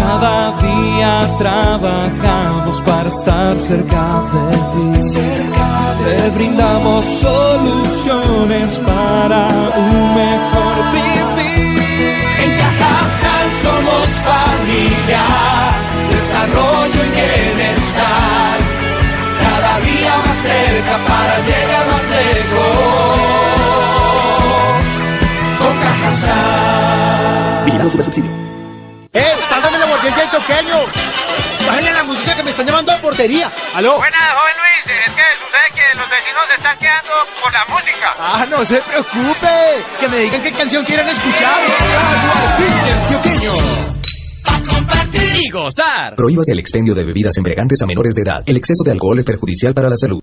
Cada día trabajamos para estar cerca de ti. Te brindamos soluciones para un mejor vivir. En Cajasal somos familia, desarrollo y bienestar. Cada día más cerca para llegar más lejos. Con Cajasal. Vigilado sobre subsidio. ¡Eh! ¡Pásame la aguardiente del choqueño! ¡Bájenle la música que me están llamando a portería! ¡Aló! Buenas, joven Luis. Es que sucede que los vecinos se están quedando por la música. ¡Ah, no se preocupe! Que me digan qué canción quieren escuchar. compartir y gozar. Prohíbas el expendio de bebidas embriagantes a menores de edad. El exceso de alcohol es perjudicial para la salud.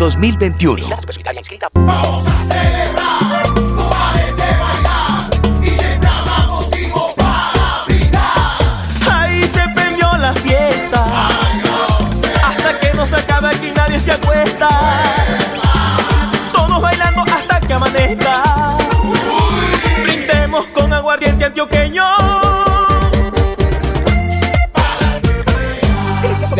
2021. Vamos a celebrar, no pares de bailar y siempre habrá motivo para brindar. Ahí se prendió la fiesta. Hasta que no se acabe aquí nadie se acuesta. Todos bailando hasta que amanezca. Brindemos con aguardiente antioqueño.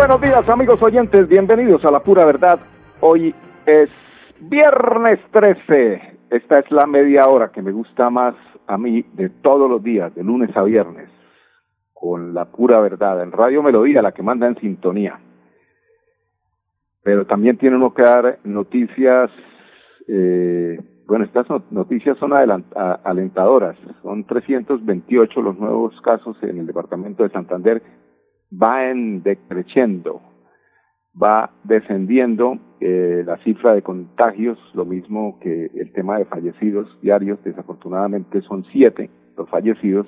Buenos días amigos oyentes, bienvenidos a la pura verdad. Hoy es viernes 13. Esta es la media hora que me gusta más a mí de todos los días, de lunes a viernes, con la pura verdad, en Radio Melodía, la que manda en sintonía. Pero también tiene uno que dar noticias, eh, bueno, estas noticias son alentadoras, son 328 los nuevos casos en el departamento de Santander va en decreciendo, va descendiendo eh, la cifra de contagios, lo mismo que el tema de fallecidos diarios, desafortunadamente son siete los fallecidos,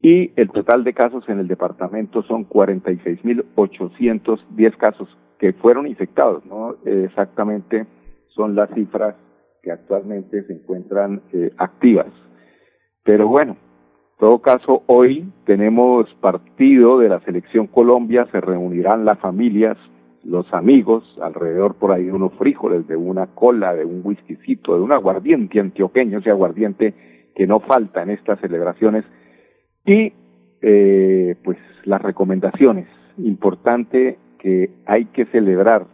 y el total de casos en el departamento son 46.810 casos que fueron infectados, ¿no? Exactamente son las cifras que actualmente se encuentran eh, activas. Pero bueno, todo caso, hoy tenemos partido de la Selección Colombia, se reunirán las familias, los amigos, alrededor por ahí de unos frijoles, de una cola, de un whiskycito, de un aguardiente antioqueño, ese aguardiente que no falta en estas celebraciones, y eh, pues las recomendaciones. Importante que hay que celebrar,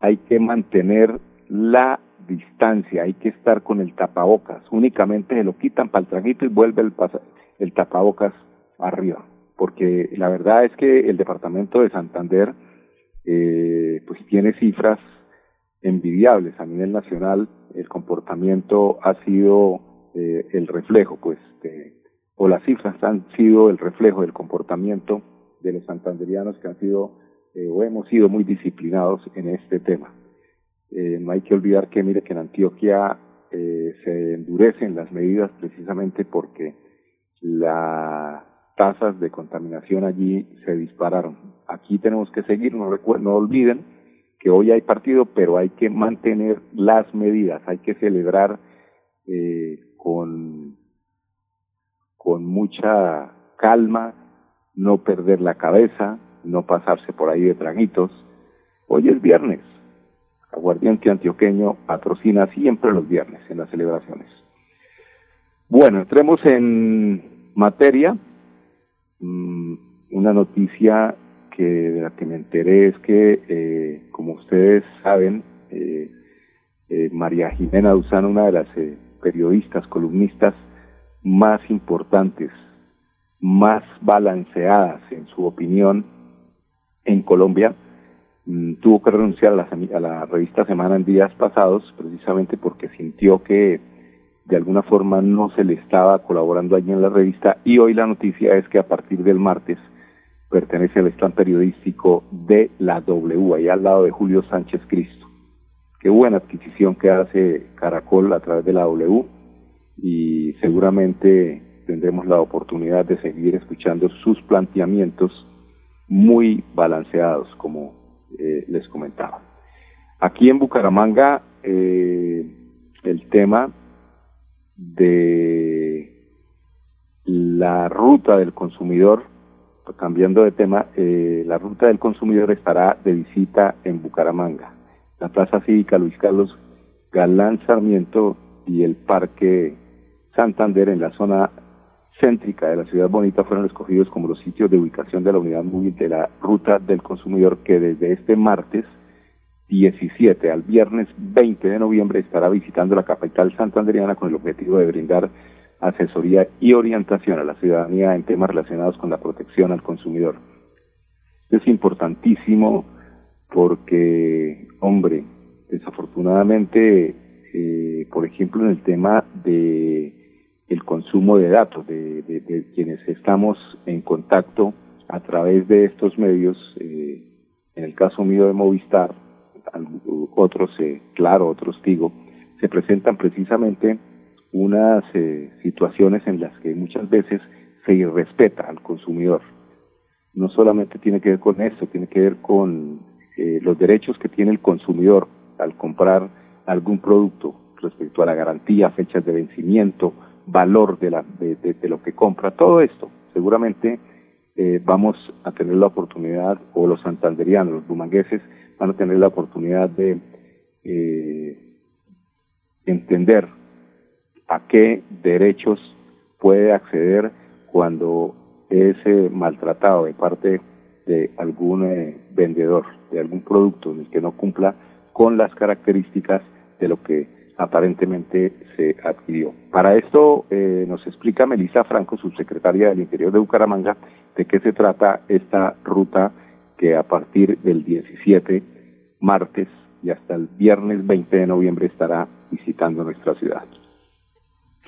hay que mantener la distancia, hay que estar con el tapabocas. Únicamente se lo quitan para el traguito y vuelve el, el tapabocas arriba. porque la verdad es que el departamento de Santander eh, pues tiene cifras envidiables a nivel nacional. El comportamiento ha sido eh, el reflejo, pues, o las cifras han sido el reflejo del comportamiento de los santanderianos que han sido eh, o hemos sido muy disciplinados en este tema. Eh, no hay que olvidar que, mire, que en Antioquia eh, se endurecen las medidas precisamente porque las tasas de contaminación allí se dispararon. Aquí tenemos que seguir, no, no olviden que hoy hay partido, pero hay que mantener las medidas, hay que celebrar eh, con, con mucha calma, no perder la cabeza, no pasarse por ahí de traguitos. Hoy es viernes, Aguardiente Antioqueño patrocina siempre los viernes en las celebraciones. Bueno, entremos en materia. Mm, una noticia que de la que me enteré es que, eh, como ustedes saben, eh, eh, María Jimena Duzán, una de las periodistas, columnistas más importantes, más balanceadas en su opinión en Colombia, tuvo que renunciar a la, a la revista Semana en días pasados, precisamente porque sintió que de alguna forma no se le estaba colaborando allí en la revista y hoy la noticia es que a partir del martes pertenece al stand periodístico de la W, ahí al lado de Julio Sánchez Cristo. Qué buena adquisición que hace Caracol a través de la W y seguramente tendremos la oportunidad de seguir escuchando sus planteamientos muy balanceados como eh, les comentaba. Aquí en Bucaramanga, eh, el tema de la ruta del consumidor, cambiando de tema, eh, la ruta del consumidor estará de visita en Bucaramanga. La Plaza Cívica Luis Carlos Galán Sarmiento y el Parque Santander en la zona céntrica de la ciudad bonita fueron escogidos como los sitios de ubicación de la unidad móvil de la ruta del consumidor que desde este martes 17 al viernes 20 de noviembre estará visitando la capital santanderiana con el objetivo de brindar asesoría y orientación a la ciudadanía en temas relacionados con la protección al consumidor. Es importantísimo porque, hombre, desafortunadamente, eh, por ejemplo, en el tema de el consumo de datos de, de, quienes estamos en contacto a través de estos medios, eh, en el caso mío de Movistar, otros, eh, claro, otros digo, se presentan precisamente unas eh, situaciones en las que muchas veces se irrespeta al consumidor. No solamente tiene que ver con esto, tiene que ver con eh, los derechos que tiene el consumidor al comprar algún producto respecto a la garantía, fechas de vencimiento, valor de, la, de, lo que compra, todo esto. Seguramente eh, vamos a tener la oportunidad, o los santanderianos, los bumangueses, van a tener la oportunidad de eh, entender a qué derechos puede acceder cuando es eh, maltratado de parte de algún eh, vendedor de algún producto en el que no cumpla con las características de lo que aparentemente se adquirió. Para esto eh, nos explica Melissa Franco, subsecretaria del Interior de Bucaramanga, de qué se trata esta ruta que a partir del 17 martes y hasta el viernes 20 de noviembre estará visitando nuestra ciudad.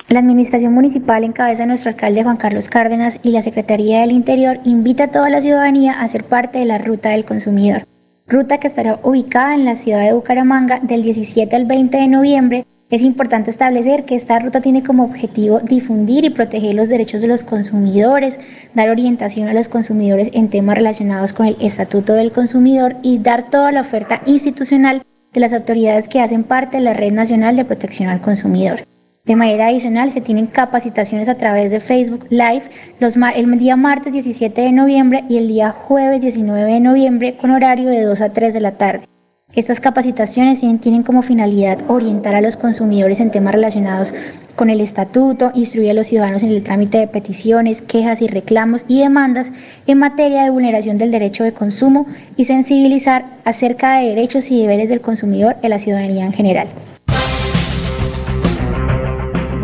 La Administración Municipal en cabeza de nuestro alcalde Juan Carlos Cárdenas y la Secretaría del Interior invita a toda la ciudadanía a ser parte de la ruta del consumidor ruta que estará ubicada en la ciudad de Bucaramanga del 17 al 20 de noviembre. Es importante establecer que esta ruta tiene como objetivo difundir y proteger los derechos de los consumidores, dar orientación a los consumidores en temas relacionados con el Estatuto del Consumidor y dar toda la oferta institucional de las autoridades que hacen parte de la Red Nacional de Protección al Consumidor. De manera adicional, se tienen capacitaciones a través de Facebook Live los el día martes 17 de noviembre y el día jueves 19 de noviembre con horario de 2 a 3 de la tarde. Estas capacitaciones tienen como finalidad orientar a los consumidores en temas relacionados con el estatuto, instruir a los ciudadanos en el trámite de peticiones, quejas y reclamos y demandas en materia de vulneración del derecho de consumo y sensibilizar acerca de derechos y deberes del consumidor en la ciudadanía en general.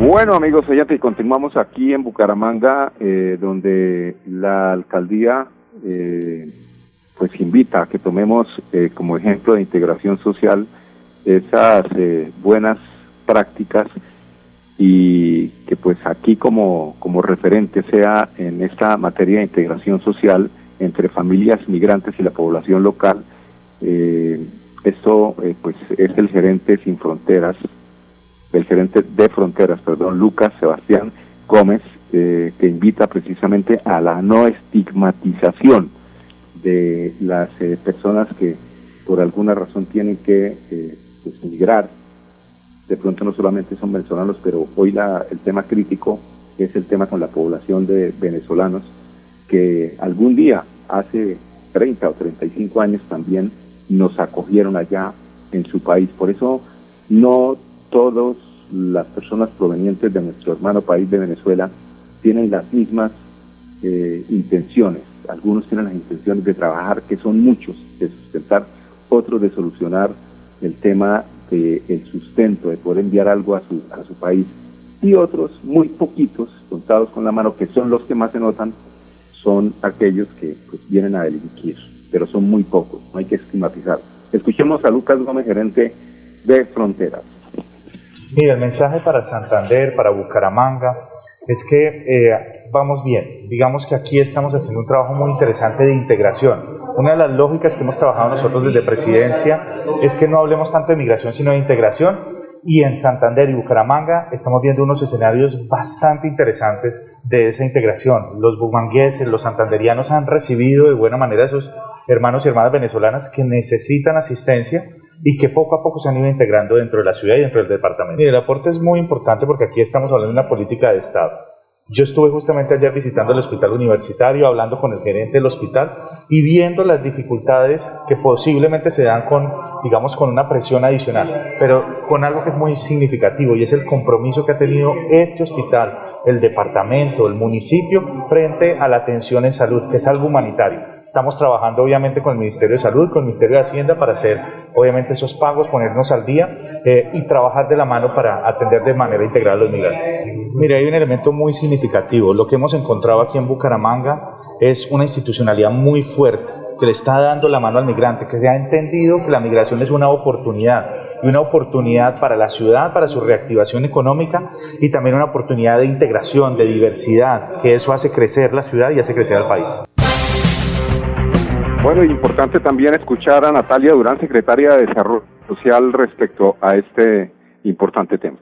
Bueno, amigos oyentes, continuamos aquí en Bucaramanga, eh, donde la alcaldía eh, pues invita a que tomemos eh, como ejemplo de integración social esas eh, buenas prácticas y que pues aquí como, como referente sea en esta materia de integración social entre familias migrantes y la población local. Eh, esto eh, pues es el gerente sin fronteras, el gerente de fronteras, perdón, Lucas Sebastián Gómez, eh, que invita precisamente a la no estigmatización de las eh, personas que por alguna razón tienen que eh, pues, migrar. De pronto no solamente son venezolanos, pero hoy la, el tema crítico es el tema con la población de venezolanos que algún día, hace 30 o 35 años también, nos acogieron allá en su país. Por eso no todas las personas provenientes de nuestro hermano país de Venezuela tienen las mismas eh, intenciones. Algunos tienen las intenciones de trabajar, que son muchos, de sustentar, otros de solucionar el tema del sustento, de poder enviar algo a su, a su país, y otros muy poquitos, contados con la mano, que son los que más se notan, son aquellos que pues, vienen a delinquir, pero son muy pocos, no hay que estigmatizar. Escuchemos a Lucas Gómez, gerente de Fronteras. Mira, el mensaje para Santander, para Bucaramanga, es que eh, vamos bien. Digamos que aquí estamos haciendo un trabajo muy interesante de integración. Una de las lógicas que hemos trabajado nosotros desde presidencia es que no hablemos tanto de migración, sino de integración. Y en Santander y Bucaramanga estamos viendo unos escenarios bastante interesantes de esa integración. Los bumangueses, los santanderianos han recibido de buena manera a esos hermanos y hermanas venezolanas que necesitan asistencia y que poco a poco se han ido integrando dentro de la ciudad y dentro del departamento. El aporte es muy importante porque aquí estamos hablando de una política de Estado. Yo estuve justamente ayer visitando el hospital universitario, hablando con el gerente del hospital y viendo las dificultades que posiblemente se dan con, digamos, con una presión adicional, pero con algo que es muy significativo y es el compromiso que ha tenido este hospital, el departamento, el municipio, frente a la atención en salud, que es algo humanitario. Estamos trabajando obviamente con el Ministerio de Salud, con el Ministerio de Hacienda para hacer obviamente esos pagos, ponernos al día eh, y trabajar de la mano para atender de manera integral a los migrantes. Mire, hay un elemento muy significativo. Lo que hemos encontrado aquí en Bucaramanga es una institucionalidad muy fuerte que le está dando la mano al migrante, que se ha entendido que la migración es una oportunidad y una oportunidad para la ciudad, para su reactivación económica y también una oportunidad de integración, de diversidad, que eso hace crecer la ciudad y hace crecer al país. Bueno, importante también escuchar a Natalia Durán, secretaria de Desarrollo Social, respecto a este importante tema.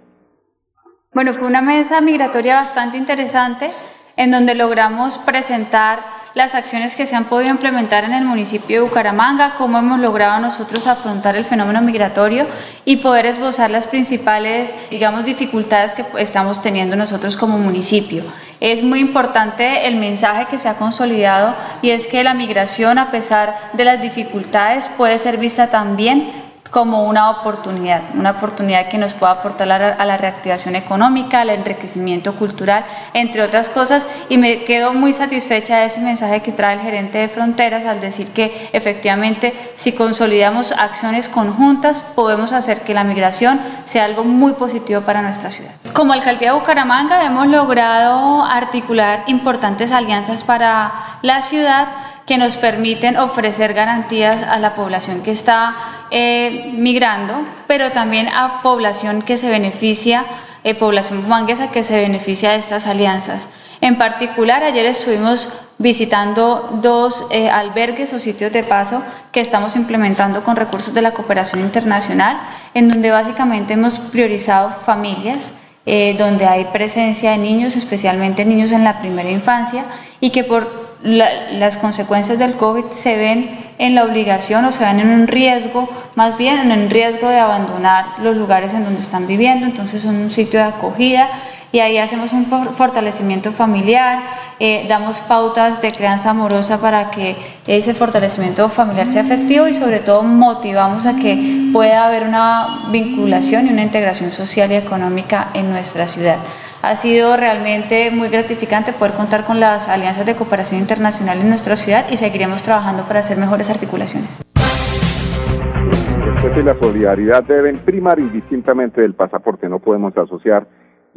Bueno, fue una mesa migratoria bastante interesante en donde logramos presentar las acciones que se han podido implementar en el municipio de Bucaramanga, cómo hemos logrado nosotros afrontar el fenómeno migratorio y poder esbozar las principales, digamos, dificultades que estamos teniendo nosotros como municipio. Es muy importante el mensaje que se ha consolidado y es que la migración, a pesar de las dificultades, puede ser vista también como una oportunidad, una oportunidad que nos pueda aportar a la, reactivación económica, al enriquecimiento cultural, entre otras cosas, y me quedo muy satisfecha de ese mensaje que trae el gerente de Fronteras al decir que efectivamente si consolidamos acciones conjuntas podemos hacer que la migración sea algo muy positivo para nuestra ciudad. Como alcaldía de Bucaramanga hemos logrado articular importantes alianzas para la ciudad, que nos permiten ofrecer garantías a la población que está eh, migrando, pero también a población que se beneficia, eh, población manguesa que se beneficia de estas alianzas. En particular, ayer estuvimos visitando dos eh, albergues o sitios de paso que estamos implementando con recursos de la cooperación internacional, en donde básicamente hemos priorizado familias, eh, donde hay presencia de niños, especialmente niños en la primera infancia, y que por la, las consecuencias del COVID se ven en la obligación o se ven en un riesgo, más bien en un riesgo de abandonar los lugares en donde están viviendo, entonces son un sitio de acogida y ahí hacemos un fortalecimiento familiar, eh, damos pautas de crianza amorosa para que ese fortalecimiento familiar sea efectivo y sobre todo motivamos a que pueda haber una vinculación y una integración social y económica en nuestra ciudad. Ha sido realmente muy gratificante poder contar con las alianzas de cooperación internacional en nuestra ciudad y seguiremos trabajando para hacer mejores articulaciones. Después de la solidaridad deben primar indistintamente del pasaporte. No podemos asociar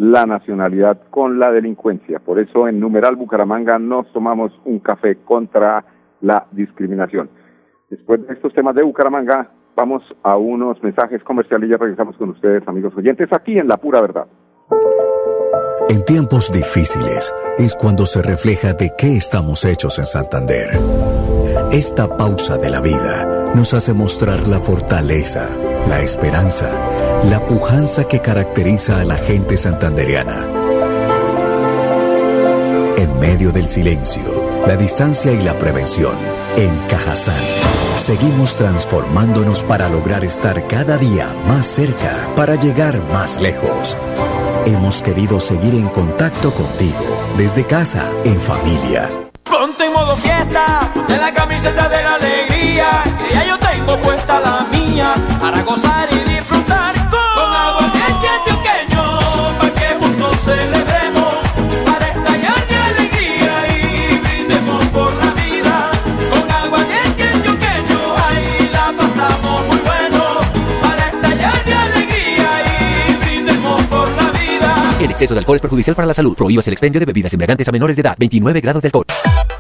la nacionalidad con la delincuencia. Por eso en numeral Bucaramanga nos tomamos un café contra la discriminación. Después de estos temas de Bucaramanga, vamos a unos mensajes comerciales y ya regresamos con ustedes, amigos oyentes, aquí en La Pura Verdad. En tiempos difíciles es cuando se refleja de qué estamos hechos en Santander. Esta pausa de la vida nos hace mostrar la fortaleza, la esperanza, la pujanza que caracteriza a la gente santandereana. En medio del silencio, la distancia y la prevención, en Cajazán, seguimos transformándonos para lograr estar cada día más cerca, para llegar más lejos. Hemos querido seguir en contacto contigo, desde casa, en familia. Ponte en modo fiesta, ponte la camiseta de la alegría, tengo puesta la mía, para gozar y disfrutar con agua antioqueño, para que juntos celebremos, para estallar de alegría y brindemos por la vida, con agua antioqueño, ahí la pasamos muy bueno, para estallar de alegría y brindemos por la vida. El exceso de alcohol es perjudicial para la salud. Prohíbas el expendio de bebidas embriagantes a menores de edad. 29 grados de alcohol.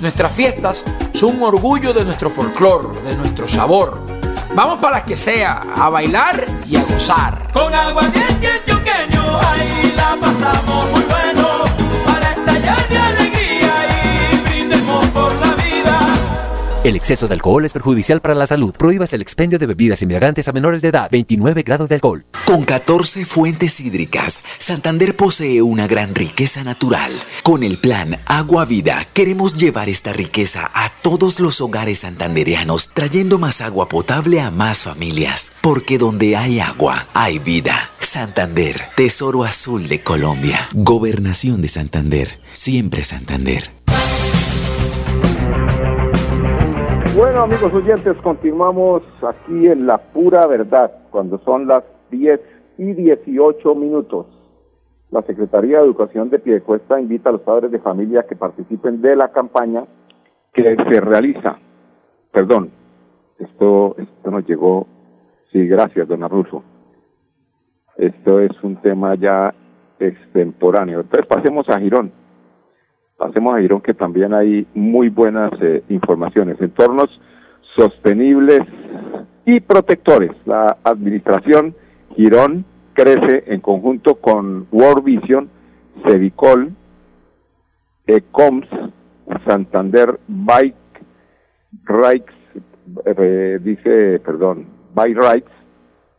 nuestras fiestas son un orgullo de nuestro folclor, de nuestro sabor. Vamos para las que sea, a bailar y a gozar. Con agua antioqueño, ahí El exceso de alcohol es perjudicial para la salud. Prohíbas el expendio de bebidas embriagantes a menores de edad. 29 grados de alcohol. Con 14 fuentes hídricas, Santander posee una gran riqueza natural. Con el plan Agua Vida, queremos llevar esta riqueza a todos los hogares santandereanos, trayendo más agua potable a más familias. Porque donde hay agua, hay vida. Santander, Tesoro Azul de Colombia. Gobernación de Santander, siempre Santander. Bueno, amigos oyentes, continuamos aquí en La Pura Verdad, cuando son las 10 y 18 minutos. La Secretaría de Educación de Piedecuesta invita a los padres de familia que participen de la campaña que se realiza. Perdón, esto, esto nos llegó. Sí, gracias, don Arnulfo. Esto es un tema ya extemporáneo. Entonces pasemos a Girón. Pasemos a Girón, que también hay muy buenas eh, informaciones. Entornos sostenibles y protectores. La administración Girón crece en conjunto con World Vision, Cevicol, Ecoms, Santander Bike Rights, eh, dice, perdón, Bike Rights,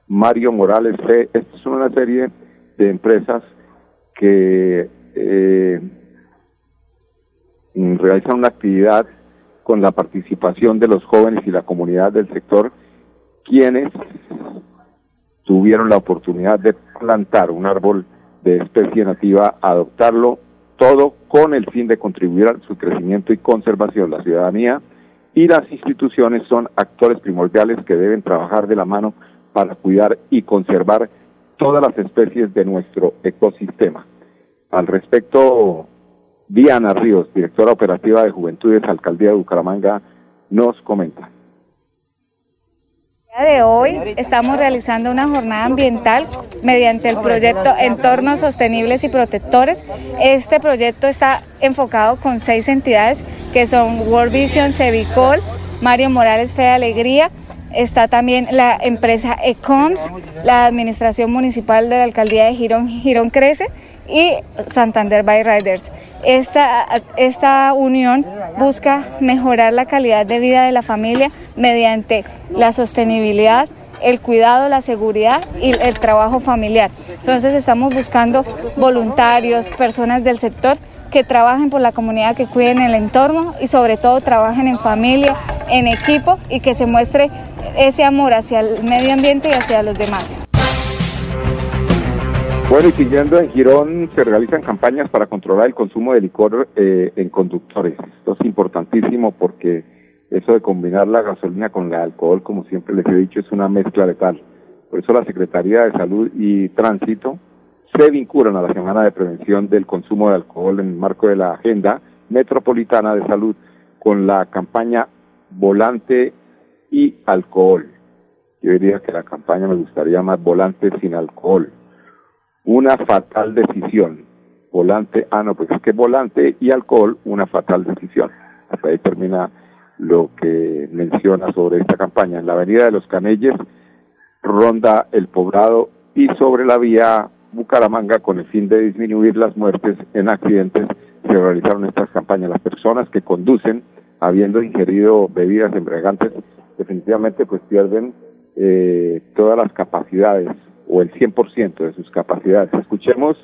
Mario Morales. Esta es una serie de empresas que eh, realizan una actividad con la participación de los jóvenes y la comunidad del sector, quienes tuvieron la oportunidad de plantar un árbol de especie nativa, adoptarlo, todo con el fin de contribuir a su crecimiento y conservación. La ciudadanía y las instituciones son actores primordiales que deben trabajar de la mano para cuidar y conservar todas las especies de nuestro ecosistema. Al respecto, Diana Ríos, directora operativa de Juventudes, Alcaldía de Bucaramanga, nos comenta. día de hoy estamos realizando una jornada ambiental mediante el proyecto Entornos Sostenibles y Protectores. Este proyecto está enfocado con seis entidades que son World Vision, Cevicol, Mario Morales Fe de Alegría, está también la empresa ECOMS, la Administración Municipal de la Alcaldía de Girón, Girón Crece y Santander By Riders. Esta, esta unión busca mejorar la calidad de vida de la familia mediante la sostenibilidad, el cuidado, la seguridad y el trabajo familiar. Entonces estamos buscando voluntarios, personas del sector que trabajen por la comunidad, que cuiden el entorno y sobre todo trabajen en familia, en equipo y que se muestre ese amor hacia el medio ambiente y hacia los demás. Bueno, y siguiendo en Girón se realizan campañas para controlar el consumo de licor eh, en conductores. Esto es importantísimo porque eso de combinar la gasolina con el alcohol, como siempre les he dicho, es una mezcla letal. Por eso la Secretaría de Salud y Tránsito se vinculan a la Semana de Prevención del Consumo de Alcohol en el marco de la Agenda Metropolitana de Salud con la campaña Volante y Alcohol. Yo diría que la campaña me gustaría más Volante sin Alcohol. Una fatal decisión. Volante, ah no, pues es que volante y alcohol, una fatal decisión. Hasta ahí termina lo que menciona sobre esta campaña. En la avenida de los Canelles ronda el poblado y sobre la vía Bucaramanga con el fin de disminuir las muertes en accidentes se realizaron estas campañas. Las personas que conducen habiendo ingerido bebidas embriagantes definitivamente pues pierden eh, todas las capacidades o el 100% de sus capacidades. Escuchemos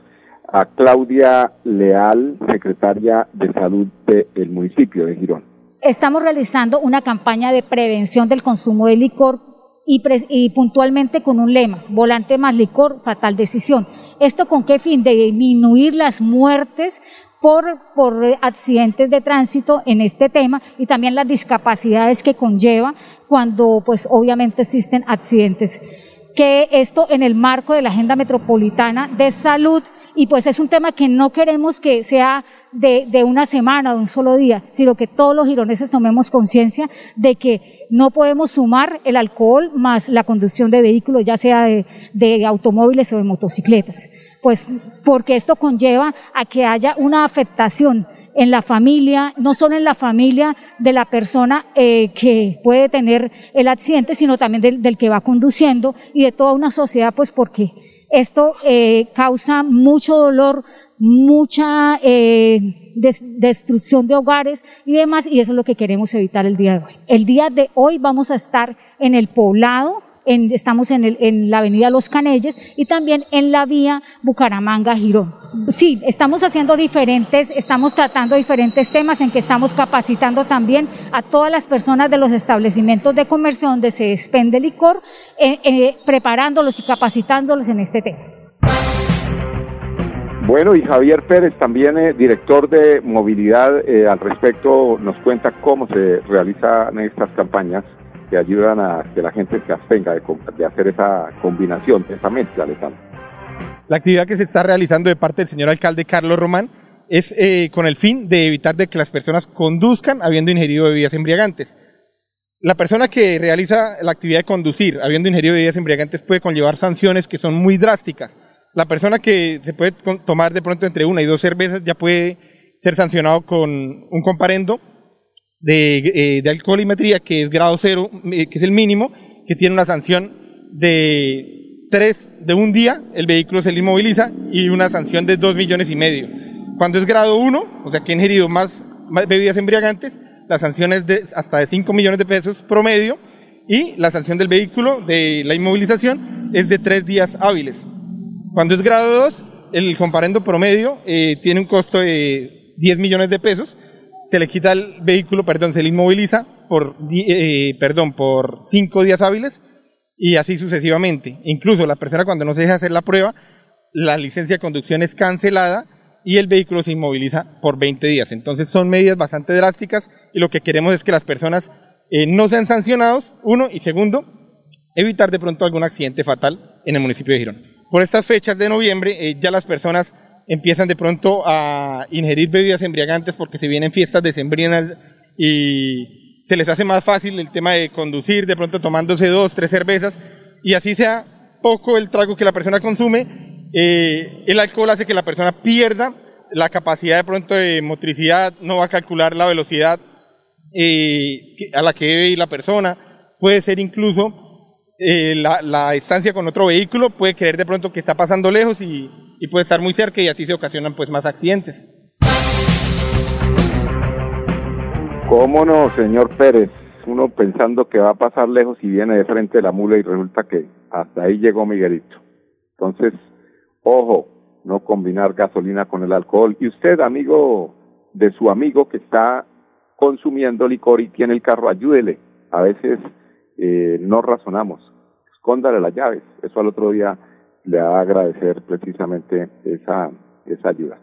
a Claudia Leal, secretaria de Salud del municipio de Girón. Estamos realizando una campaña de prevención del consumo de licor y, y, puntualmente con un lema, volante más licor, fatal decisión. ¿Esto con qué fin? De disminuir las muertes por, por accidentes de tránsito en este tema y también las discapacidades que conlleva cuando pues obviamente existen accidentes que esto en el marco de la Agenda Metropolitana de Salud. Y pues es un tema que no queremos que sea de, de, una semana, de un solo día, sino que todos los gironeses tomemos conciencia de que no podemos sumar el alcohol más la conducción de vehículos, ya sea de, de automóviles o de motocicletas. Pues porque esto conlleva a que haya una afectación en la familia, no solo en la familia de la persona eh, que puede tener el accidente, sino también del, del, que va conduciendo y de toda una sociedad, pues porque esto eh, causa mucho dolor, mucha eh, des destrucción de hogares y demás, y eso es lo que queremos evitar el día de hoy. El día de hoy vamos a estar en el poblado, estamos en, el, en, la avenida Los Canelles y también en la vía Bucaramanga-Girón. Sí, estamos haciendo diferentes, estamos tratando diferentes temas en que estamos capacitando también a todas las personas de los establecimientos de comercio donde se despende licor, eh, eh, preparándolos y capacitándolos en este tema. Bueno, y Javier Pérez, también eh, director de movilidad, eh, al respecto nos cuenta cómo se realizan estas campañas que ayudan a que la gente se abstenga de, de hacer esa combinación, esa mezcla letal. La actividad que se está realizando de parte del señor alcalde Carlos Román es eh, con el fin de evitar de que las personas conduzcan habiendo ingerido bebidas embriagantes. La persona que realiza la actividad de conducir habiendo ingerido bebidas embriagantes puede conllevar sanciones que son muy drásticas. La persona que se puede tomar de pronto entre una y dos cervezas ya puede ser sancionado con un comparendo de, eh, de alcoholimetría que es grado cero, eh, que es el mínimo, que tiene una sanción de tres, de un día, el vehículo se le inmoviliza y una sanción de dos millones y medio. Cuando es grado uno, o sea que ha ingerido más, bebidas embriagantes, la sanción es de hasta de 5 millones de pesos promedio y la sanción del vehículo de la inmovilización es de tres días hábiles. Cuando es grado 2, el comparendo promedio eh, tiene un costo de 10 millones de pesos, se le quita el vehículo, perdón, se le inmoviliza por, eh, perdón, por 5 días hábiles y así sucesivamente. Incluso la persona cuando no se deja hacer la prueba, la licencia de conducción es cancelada y el vehículo se inmoviliza por 20 días. Entonces son medidas bastante drásticas y lo que queremos es que las personas eh, no sean sancionados, uno, y segundo, evitar de pronto algún accidente fatal en el municipio de Girón. Por estas fechas de noviembre eh, ya las personas empiezan de pronto a ingerir bebidas embriagantes porque se vienen fiestas decembrinas y se les hace más fácil el tema de conducir, de pronto tomándose dos, tres cervezas y así sea poco el trago que la persona consume, eh, el alcohol hace que la persona pierda la capacidad de pronto de motricidad, no va a calcular la velocidad eh, a la que debe la persona, puede ser incluso eh, la, la distancia con otro vehículo, puede creer de pronto que está pasando lejos y, y puede estar muy cerca y así se ocasionan pues más accidentes. ¿Cómo no, señor Pérez? Uno pensando que va a pasar lejos y viene de frente de la mula y resulta que hasta ahí llegó Miguelito. Entonces, ojo, no combinar gasolina con el alcohol. Y usted, amigo de su amigo que está consumiendo licor y tiene el carro, ayúdele. A veces eh, no razonamos. Escóndale las llaves. Eso al otro día le va agradecer precisamente esa, esa ayuda.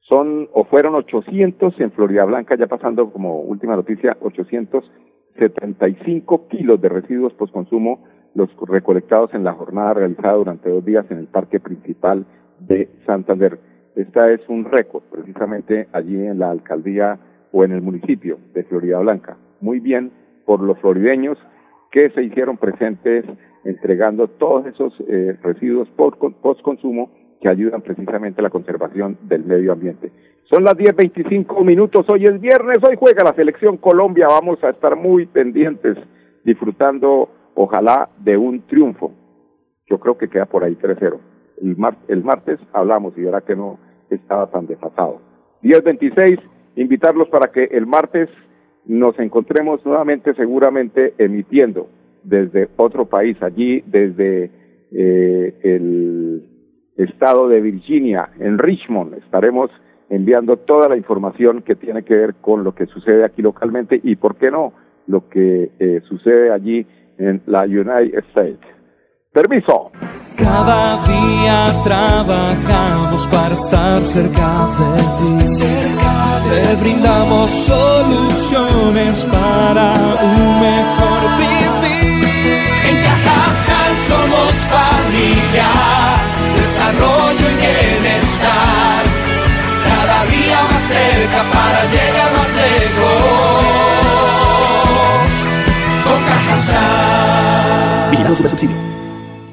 Son o fueron 800 en Florida Blanca, ya pasando como última noticia, 875 kilos de residuos postconsumo los recolectados en la jornada realizada durante dos días en el parque principal de Santander. Esta es un récord, precisamente allí en la alcaldía o en el municipio de Florida Blanca. Muy bien por los florideños que se hicieron presentes entregando todos esos eh, residuos post-consumo que ayudan precisamente a la conservación del medio ambiente. Son las 10.25 minutos, hoy es viernes, hoy juega la selección Colombia, vamos a estar muy pendientes, disfrutando, ojalá, de un triunfo. Yo creo que queda por ahí 3-0. El, mar el martes hablamos y verá que no estaba tan desfasado. 10.26, invitarlos para que el martes nos encontremos nuevamente seguramente emitiendo desde otro país, allí desde eh, el estado de Virginia, en Richmond. Estaremos enviando toda la información que tiene que ver con lo que sucede aquí localmente y, ¿por qué no?, lo que eh, sucede allí en la United States. Permiso. Cada día trabajamos para estar cerca de ti. Te brindamos soluciones para un mejor vivir. Somos familia, desarrollo y bienestar. Cada día más cerca para llegar más lejos. Con Cajasal. Vigilado Super Subsidio.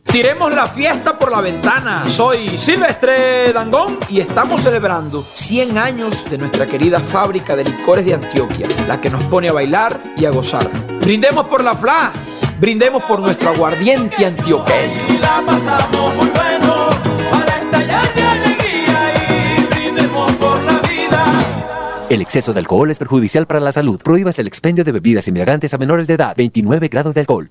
Tiremos la fiesta por la ventana. Soy Silvestre Dangón y estamos celebrando 100 años de nuestra querida fábrica de licores de Antioquia, la que nos pone a bailar y a gozar. Brindemos por la FLA, brindemos por nuestro aguardiente antioqueño. Y la pasamos muy bueno para estallar de alegría y brindemos por la vida. El exceso de alcohol es perjudicial para la salud. Prohíbas el expendio de bebidas embriagantes a menores de edad. 29 grados de alcohol.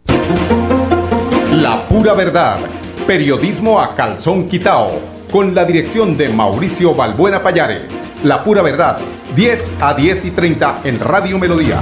La pura verdad. Periodismo a calzón quitao. Con la dirección de Mauricio Balbuena Payares. La pura verdad. 10 a 10 y 30 en Radio Melodía.